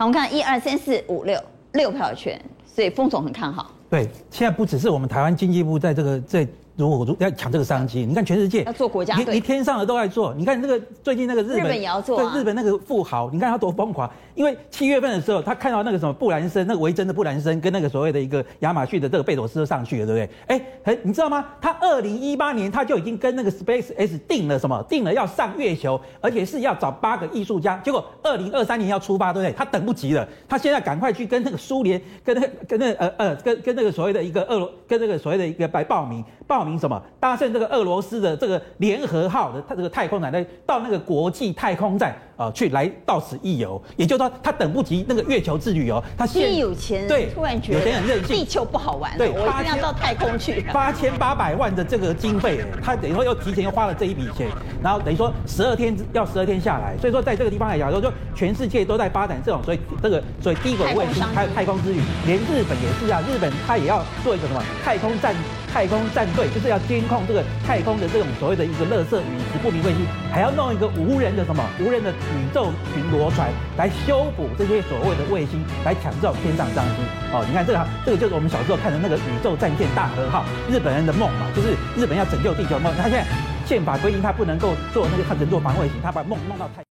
我们看一二三四五六六票权，所以丰总很看好。对，现在不只是我们台湾经济部在这个在。如果要抢这个商机，你看全世界要做国家队，连天上的都在做。你看那个最近那个日本，日本也要做啊，对日本那个富豪，你看他多疯狂。因为七月份的时候，他看到那个什么布兰森，那个维珍的布兰森跟那个所谓的一个亚马逊的这个贝佐斯都上去了，对不对？哎，哎，你知道吗？他二零一八年他就已经跟那个 Space X 定了什么？定了要上月球，而且是要找八个艺术家。结果二零二三年要出发，对不对？他等不及了，他现在赶快去跟那个苏联，跟那个、跟那个、呃呃跟跟那个所谓的一个俄罗，跟那个所谓的一个白报名报名什么？搭乘这个俄罗斯的这个联合号的这个太空船，到那个国际太空站。啊，去来到此一游，也就是说他等不及那个月球之旅哦，他现有钱对突然觉得有钱很任性，地球不好玩，对，我一定要到太空去。八千八百万的这个经费，他等于说又提前又花了这一笔钱，然后等于说十二天要十二天下来，所以说在这个地方来讲，说就全世界都在发展这种，所以这个所以低轨卫星还有太空之旅，连日本也是啊，日本他也要做一个什么太空战太空战队，就是要监控这个太空的这种所谓的一个垃圾陨石不明卫星，还要弄一个无人的什么无人的。宇宙巡逻船来修补这些所谓的卫星，来抢造天上商机哦。你看这个，这个就是我们小时候看的那个宇宙战舰大和号，日本人的梦嘛，就是日本要拯救地球梦。他现在宪法规定他不能够做那个，他只能做防卫星，他把梦弄到太。